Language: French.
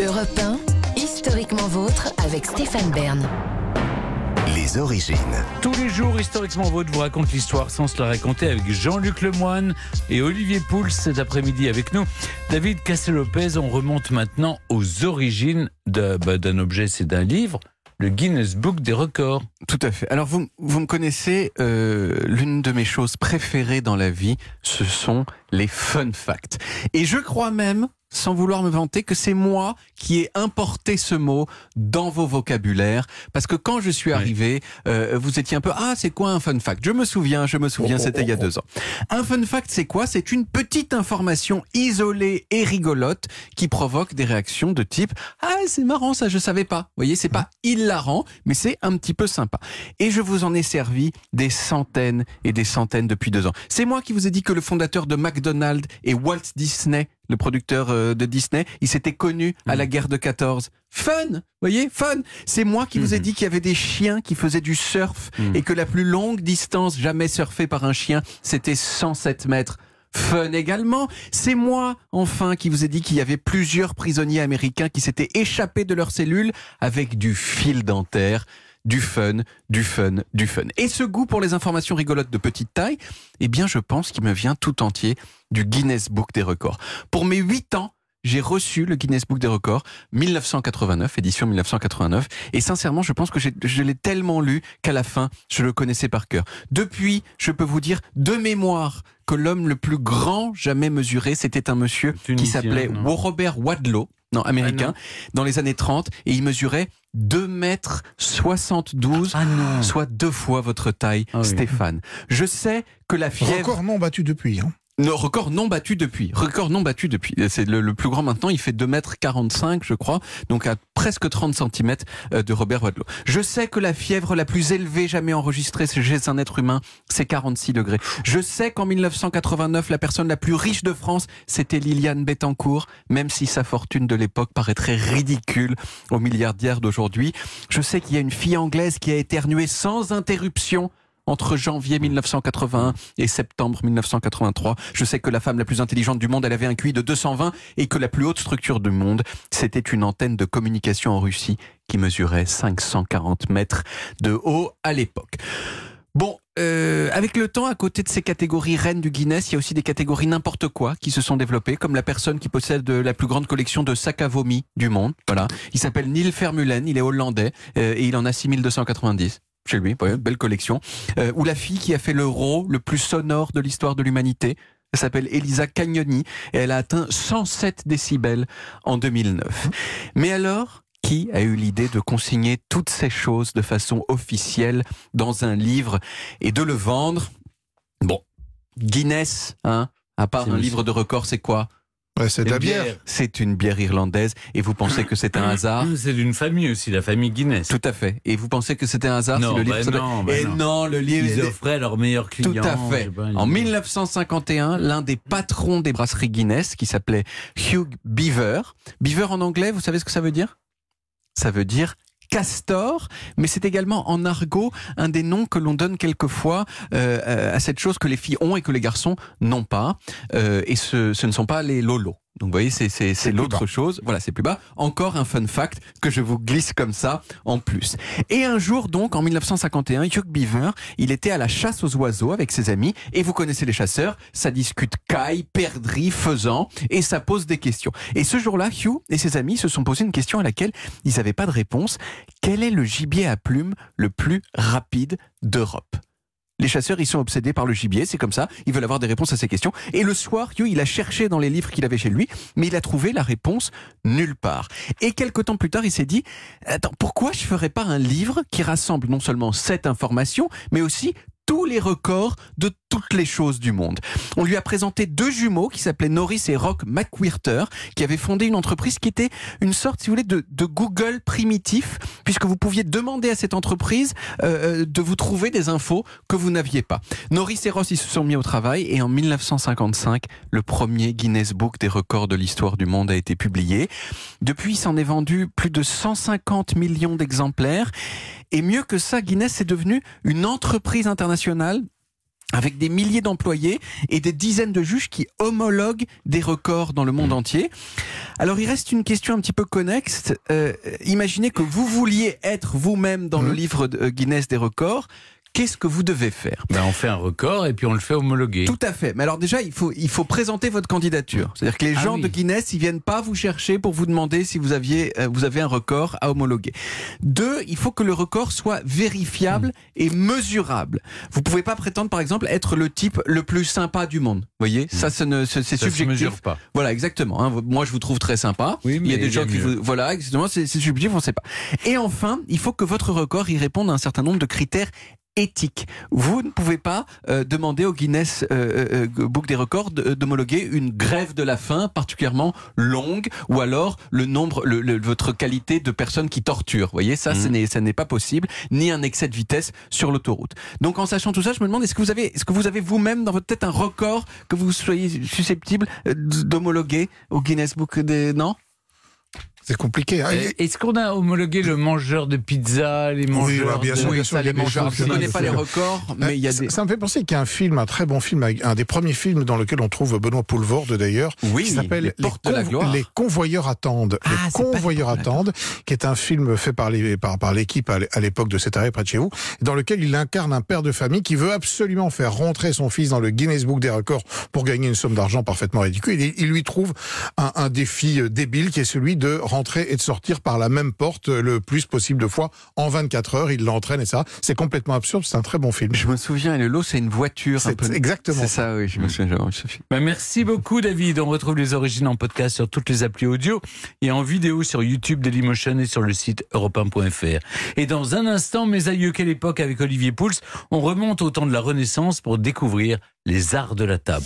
Europe 1, historiquement vôtre avec Stéphane Bern. Les origines. Tous les jours, historiquement vôtre vous raconte l'histoire sans se la raconter avec Jean-Luc Lemoine et Olivier Pouls cet après-midi avec nous. David Cassel-Lopez, on remonte maintenant aux origines bah, d'un objet, c'est d'un livre, le Guinness Book des records. Tout à fait. Alors vous, vous me connaissez, euh, l'une de mes choses préférées dans la vie, ce sont les fun facts. Et je crois même, sans vouloir me vanter, que c'est moi qui ai importé ce mot dans vos vocabulaires. Parce que quand je suis Oui. arrivé, euh, vous étiez un peu, ah c'est quoi un fun fact? Je me souviens, je me souviens, c'était il y a deux ans. Un fun fact, c'est quoi? C'est une petite information isolée et rigolote qui provoque des réactions de type Ah, c'est marrant, ça, je savais pas. Vous voyez, c'est pas hilarant, mais c'est un petit peu sympa. Et je vous en ai servi des centaines et des centaines depuis deux ans. C'est moi qui vous ai dit que le fondateur de McDonald's et Walt Disney, le producteur euh, de Disney, il s'était connu à la guerre de 14. Fun, voyez, fun. C'est moi qui vous ai Mhm. dit qu'il y avait des chiens qui faisaient du surf Mhm. et que la plus longue distance jamais surfée par un chien, c'était 107 mètres. Fun également. C'est moi, enfin, qui vous ai dit qu'il y avait plusieurs prisonniers américains qui s'étaient échappés de leurs cellules avec du fil dentaire. Du fun, du fun, du fun. Et ce goût pour les informations rigolotes de petite taille, eh bien, je pense qu'il me vient tout entier du Guinness Book des records. Pour mes 8 ans, j'ai reçu le Guinness Book des records 1989, édition 1989. Et sincèrement, je pense que je l'ai tellement lu qu'à la fin, je le connaissais par cœur. Depuis, je peux vous dire de mémoire que l'homme le plus grand jamais mesuré, c'était un monsieur qui s'appelait. Robert Wadlow, non, américain, dans les années 30, et il mesurait 2 mètres 72, Ah non soit deux fois votre taille, Ah oui. Stéphane. Je sais que la fièvre... Record non battu depuis. Hein. Record non battu depuis. Record non battu depuis. C'est le, plus grand maintenant. Il fait 2 mètres 45, je crois. Donc à presque 30 cm de Robert Wadlow. Je sais que la fièvre la plus élevée jamais enregistrée chez un être humain, c'est 46 degrés. Je sais qu'en 1989, la personne la plus riche de France, c'était Liliane Bettencourt, même si sa fortune de l'époque paraîtrait ridicule aux milliardaires d'aujourd'hui. Je sais qu'il y a une fille anglaise qui a éternué sans interruption entre janvier 1981 et septembre 1983. Je sais que la femme la plus intelligente du monde, elle avait un QI de 220 et que la plus haute structure du monde, c'était une antenne de communication en Russie qui mesurait 540 mètres de haut à l'époque. Bon, euh, avec le temps, à côté de ces catégories reines du Guinness, il y a aussi des catégories n'importe quoi qui se sont développées, comme la personne qui possède la plus grande collection de sacs à vomi du monde. Voilà, il s'appelle Neil Vermeulen, il est hollandais euh, et il en a 6290 chez lui, ouais, belle collection. Euh, ou la fille qui a fait l'euro le plus sonore de l'histoire de l'humanité. Elle s'appelle Elisa Cagnoni et elle a atteint 107 décibels en 2009. Mais alors, qui a eu l'idée de consigner toutes ces choses de façon officielle dans un livre et de le vendre? Bon, Guinness, hein à part un livre de record, c'est quoi? Ouais, c'est de la Une bière. C'est une bière irlandaise et vous pensez que c'est un hasard C'est d'une famille aussi, la famille Guinness. Tout à fait. Et vous pensez que c'était un hasard Non, si le livre bah ça non, bah Et non. non, le livre Ils offraient à leurs meilleurs Tout clients. à je fait. pas, En ils- 1951, l'un des patrons des brasseries Guinness, qui s'appelait Hugh Beaver. Beaver en anglais, vous savez ce que ça veut dire? Ça veut dire castor, mais c'est également en argot un des noms que l'on donne quelquefois euh, à cette chose que les filles ont et que les garçons n'ont pas. Euh, et ce, ce ne sont pas les lolos. Donc vous voyez, c'est, c'est, c'est plus l'autre chose. Voilà, c'est plus bas. Encore un fun fact que je vous glisse comme ça en plus. Et un jour donc, en 1951, Hugh Beaver, il était à la chasse aux oiseaux avec ses amis. Et vous connaissez les chasseurs, ça discute caille, perdrix, faisan, et ça pose des questions. Et ce jour-là, Hugh et ses amis se sont posé une question à laquelle ils n'avaient pas de réponse. Quel est le gibier à plumes le plus rapide d'Europe? Les chasseurs, ils sont obsédés par le gibier, c'est comme ça. Ils veulent avoir des réponses à ces questions. Et le soir, Hugh, il a cherché dans les livres qu'il avait chez lui, mais il a trouvé la réponse nulle part. Et quelque temps plus tard, il s'est dit, attends, pourquoi je ferais pas un livre qui rassemble non seulement cette information, mais aussi tous les records de toutes les choses du monde? On lui a présenté deux jumeaux qui s'appelaient Norris et Rock McWhirter, qui avaient fondé une entreprise qui était une sorte, si vous voulez, de Google primitif, puisque vous pouviez demander à cette entreprise euh, euh, de vous trouver des infos que vous n'aviez pas. Norris et Ross, ils se sont mis au travail et en 1955, le premier Guinness Book des records de l'histoire du monde a été publié. Depuis, il s'en est vendu plus de 150 millions d'exemplaires. Et mieux que ça, Guinness est devenu une entreprise internationale avec des milliers d'employés et des dizaines de juges qui homologuent des records dans le monde entier. Alors il reste une question un petit peu connexe. Euh, imaginez que vous vouliez être vous-même dans le Mhm. livre de euh, Guinness des records. Qu'est-ce que vous devez faire Ben, on fait un record et puis on le fait homologuer. Tout à fait. Mais alors déjà, il faut, il faut présenter votre candidature. C'est-à-dire que les Ah gens oui. de Guinness, ils viennent pas vous chercher pour vous demander si vous aviez, euh, vous avez un record à homologuer. Deux, il faut que le record soit vérifiable et mesurable. Vous pouvez pas prétendre, par exemple, être le type le plus sympa du monde. Vous voyez, ça, ne- ce- c'est Ça se subjectif. mesure pas. Voilà, exactement. hein. Moi, je vous trouve très sympa. Oui, il y a mais des gens qui vous, voilà, exactement. C'est c'est subjectif, on ne sait pas. Et enfin, il faut que votre record y réponde à un certain nombre de critères éthiques. Vous ne pouvez pas euh, demander au Guinness euh, euh, Book des records d'homologuer une grève de la faim particulièrement longue ou alors le nombre, le, le- votre qualité de personnes qui torturent. Vous voyez, ça, ce n'est, ça n'est pas possible, ni un excès de vitesse sur l'autoroute. Donc, en sachant tout ça, je me demande est-ce que vous avez, est-ce que vous avez vous-même dans votre tête un record que vous soyez susceptible euh, d'homologuer au Guinness Book des non? C'est compliqué. hein. Euh, Est-ce qu'on a homologué le mangeur de pizza, les mangeurs bah, bien de- sûr, Oui, bien a les mangeurs. Je ne connais pas les sûr. records, mais il y a Euh, ça, des. ça me fait penser qu'il y a un film, un très bon film, un des premiers films dans lequel on trouve Benoît Poulvorde d'ailleurs, Oui, qui s'appelle les Convoyeurs attendent. Ah, les Convoyeurs attendent, qui est un film fait par les- par, par l'équipe à l'é- à l'époque de cet arrêt près de chez vous, dans lequel il incarne un père de famille qui veut absolument faire rentrer son fils dans le Guinness Book des records pour gagner une somme d'argent parfaitement ridicule. Il lui trouve un, un défi euh, débile qui est celui de rentrer et de sortir par la même porte le plus possible de fois en 24 heures. Il l'entraîne et ça. C'est complètement absurde. C'est un très bon film. Je me souviens, et le lot, c'est une voiture. un peu... exactement C'est ça, oui, je me souviens. j'avais Sophie. Ben, merci beaucoup David. On retrouve les origines en podcast sur toutes les applis audio et en vidéo sur YouTube Dailymotion et sur le site europe1.fr. Et dans un instant, mes aïeux, quelle époque avec Olivier Pouls, on remonte au temps de la Renaissance pour découvrir les arts de la table.